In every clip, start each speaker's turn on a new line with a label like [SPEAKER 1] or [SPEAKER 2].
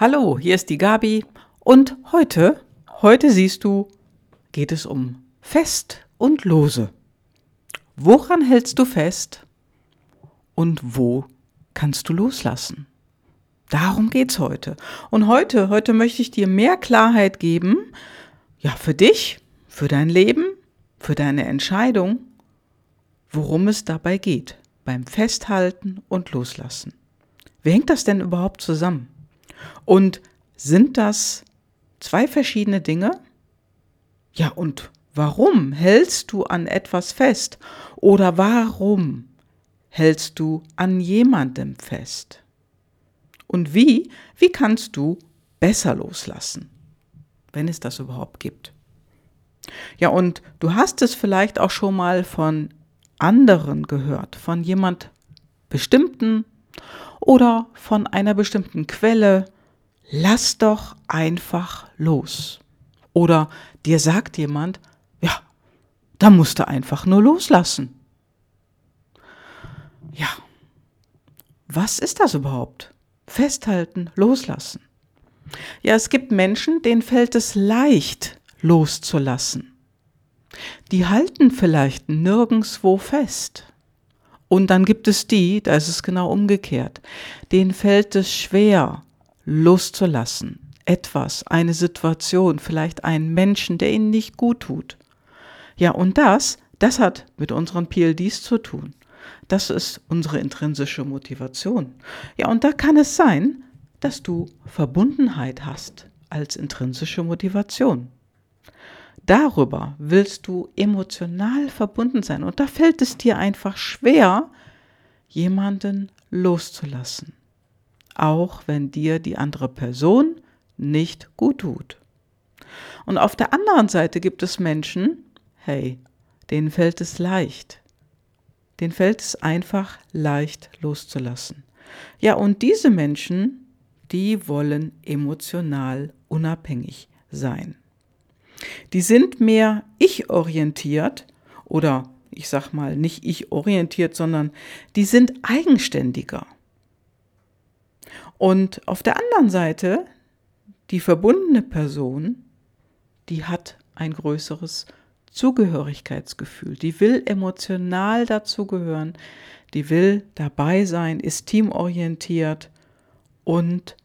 [SPEAKER 1] Hallo, hier ist die Gabi und heute, heute siehst du, geht es um Fest und Lose. Woran hältst du fest und wo kannst du loslassen? Darum geht's heute. Und heute, heute möchte ich dir mehr Klarheit geben, ja, für dich, für dein Leben, für deine Entscheidung, worum es dabei geht, beim Festhalten und Loslassen. Wie hängt das denn überhaupt zusammen? Und sind das zwei verschiedene Dinge? Ja, und warum hältst du an etwas fest? Oder warum hältst du an jemandem fest? Und wie, wie kannst du besser loslassen, wenn es das überhaupt gibt? Ja, und du hast es vielleicht auch schon mal von anderen gehört, von jemand bestimmten oder von einer bestimmten Quelle lass doch einfach los. Oder dir sagt jemand, ja, da musst du einfach nur loslassen. Ja, was ist das überhaupt? Festhalten, loslassen. Ja, es gibt Menschen, denen fällt es leicht, loszulassen. Die halten vielleicht nirgendswo fest. Und dann gibt es die, da ist es genau umgekehrt, denen fällt es schwer, loszulassen. Etwas, eine Situation, vielleicht einen Menschen, der ihnen nicht gut tut. Ja, und das, das hat mit unseren PLDs zu tun. Das ist unsere intrinsische Motivation. Ja, und da kann es sein, dass du Verbundenheit hast als intrinsische Motivation. Darüber willst du emotional verbunden sein und da fällt es dir einfach schwer, jemanden loszulassen auch wenn dir die andere Person nicht gut tut. Und auf der anderen Seite gibt es Menschen, hey, denen fällt es leicht. Denen fällt es einfach leicht loszulassen. Ja, und diese Menschen, die wollen emotional unabhängig sein. Die sind mehr ich-orientiert oder ich sag mal nicht ich-orientiert, sondern die sind eigenständiger. Und auf der anderen Seite, die verbundene Person, die hat ein größeres Zugehörigkeitsgefühl. Die will emotional dazugehören, die will dabei sein, ist teamorientiert und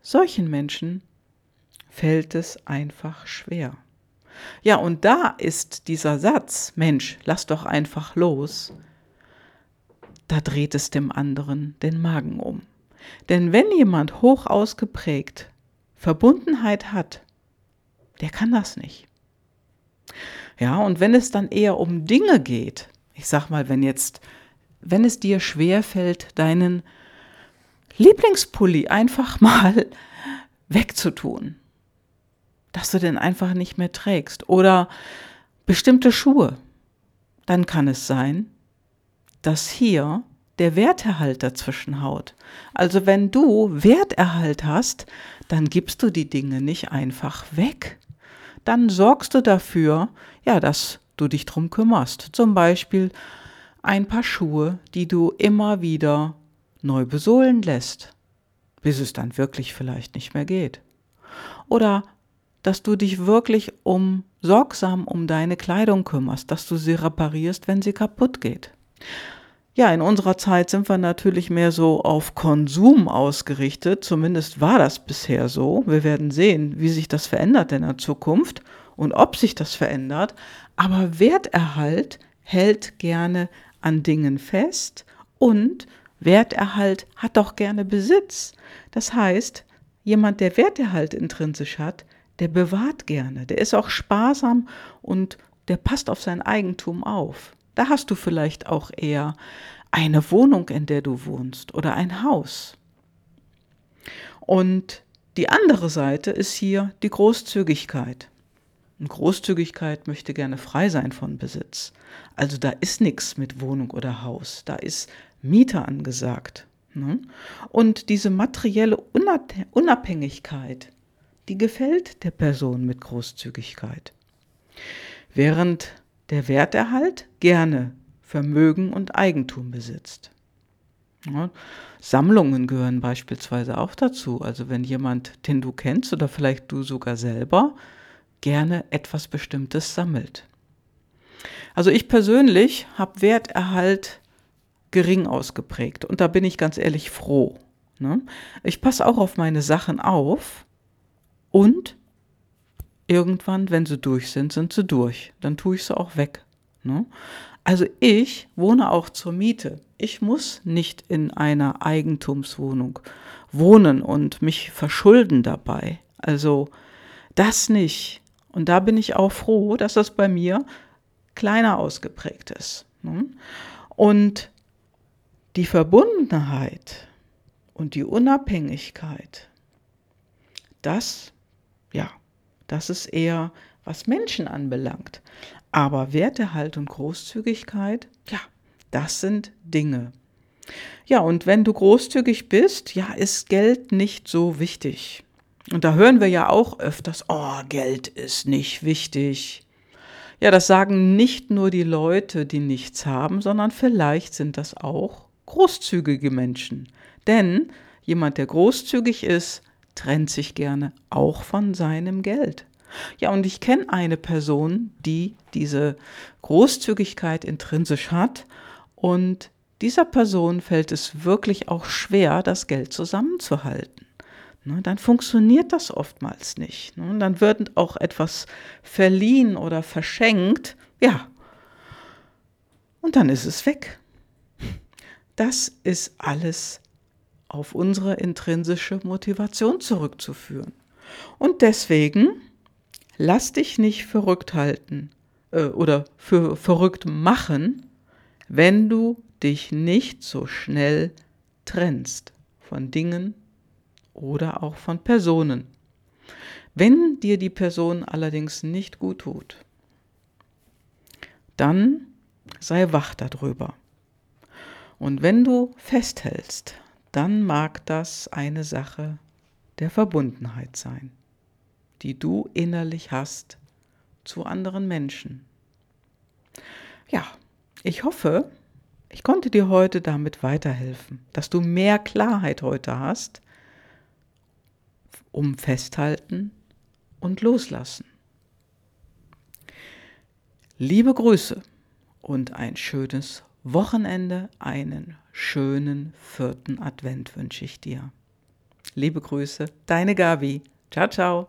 [SPEAKER 1] solchen Menschen fällt es einfach schwer. Ja, und da ist dieser Satz, Mensch, lass doch einfach los, da dreht es dem anderen den Magen um. Denn wenn jemand hoch ausgeprägt Verbundenheit hat, der kann das nicht. Ja, und wenn es dann eher um Dinge geht, ich sag mal, wenn jetzt, wenn es dir schwer fällt, deinen Lieblingspulli einfach mal wegzutun, dass du den einfach nicht mehr trägst oder bestimmte Schuhe, dann kann es sein, dass hier der Werterhalt dazwischen haut. Also wenn du Werterhalt hast, dann gibst du die Dinge nicht einfach weg. Dann sorgst du dafür, ja, dass du dich drum kümmerst. Zum Beispiel ein paar Schuhe, die du immer wieder neu besohlen lässt, bis es dann wirklich vielleicht nicht mehr geht. Oder dass du dich wirklich um sorgsam um deine Kleidung kümmerst, dass du sie reparierst, wenn sie kaputt geht. Ja, in unserer Zeit sind wir natürlich mehr so auf Konsum ausgerichtet. Zumindest war das bisher so. Wir werden sehen, wie sich das verändert in der Zukunft und ob sich das verändert. Aber Werterhalt hält gerne an Dingen fest und Werterhalt hat auch gerne Besitz. Das heißt, jemand, der Werterhalt intrinsisch hat, der bewahrt gerne, der ist auch sparsam und der passt auf sein Eigentum auf. Da hast du vielleicht auch eher eine Wohnung, in der du wohnst oder ein Haus. Und die andere Seite ist hier die Großzügigkeit. Und Großzügigkeit möchte gerne frei sein von Besitz. Also da ist nichts mit Wohnung oder Haus, da ist Mieter angesagt. Ne? Und diese materielle Unabhängigkeit, die gefällt der Person mit Großzügigkeit. Während der Werterhalt gerne Vermögen und Eigentum besitzt. Ja, Sammlungen gehören beispielsweise auch dazu. Also wenn jemand, den du kennst oder vielleicht du sogar selber, gerne etwas Bestimmtes sammelt. Also ich persönlich habe Werterhalt gering ausgeprägt und da bin ich ganz ehrlich froh. Ne? Ich passe auch auf meine Sachen auf und irgendwann, wenn sie durch sind, sind sie durch. Dann tue ich sie auch weg. Ne? Also ich wohne auch zur Miete. Ich muss nicht in einer Eigentumswohnung wohnen und mich verschulden dabei. Also das nicht. Und da bin ich auch froh, dass das bei mir kleiner ausgeprägt ist. Ne? Und die Verbundenheit und die Unabhängigkeit, das, das ist eher, was Menschen anbelangt. Aber Wertehalt und Großzügigkeit, ja, das sind Dinge. Ja, und wenn du großzügig bist, ja, ist Geld nicht so wichtig. Und da hören wir ja auch öfters, oh, Geld ist nicht wichtig. Ja, das sagen nicht nur die Leute, die nichts haben, sondern vielleicht sind das auch großzügige Menschen. Denn jemand, der großzügig ist, trennt sich gerne auch von seinem Geld. Ja, und ich kenne eine Person, die diese Großzügigkeit intrinsisch hat und dieser Person fällt es wirklich auch schwer, das Geld zusammenzuhalten. Ne, dann funktioniert das oftmals nicht. Ne, dann wird auch etwas verliehen oder verschenkt, ja, und dann ist es weg. Das ist alles auf unsere intrinsische Motivation zurückzuführen. Und deswegen lass dich nicht verrückt halten äh, oder für verrückt machen, wenn du dich nicht so schnell trennst von Dingen oder auch von Personen. Wenn dir die Person allerdings nicht gut tut, dann sei wach darüber. Und wenn du festhältst, dann mag das eine Sache der Verbundenheit sein die du innerlich hast zu anderen Menschen. Ja, ich hoffe, ich konnte dir heute damit weiterhelfen, dass du mehr Klarheit heute hast, um festhalten und loslassen. Liebe Grüße und ein schönes Wochenende, einen schönen vierten Advent wünsche ich dir. Liebe Grüße, deine Gabi. Ciao, ciao.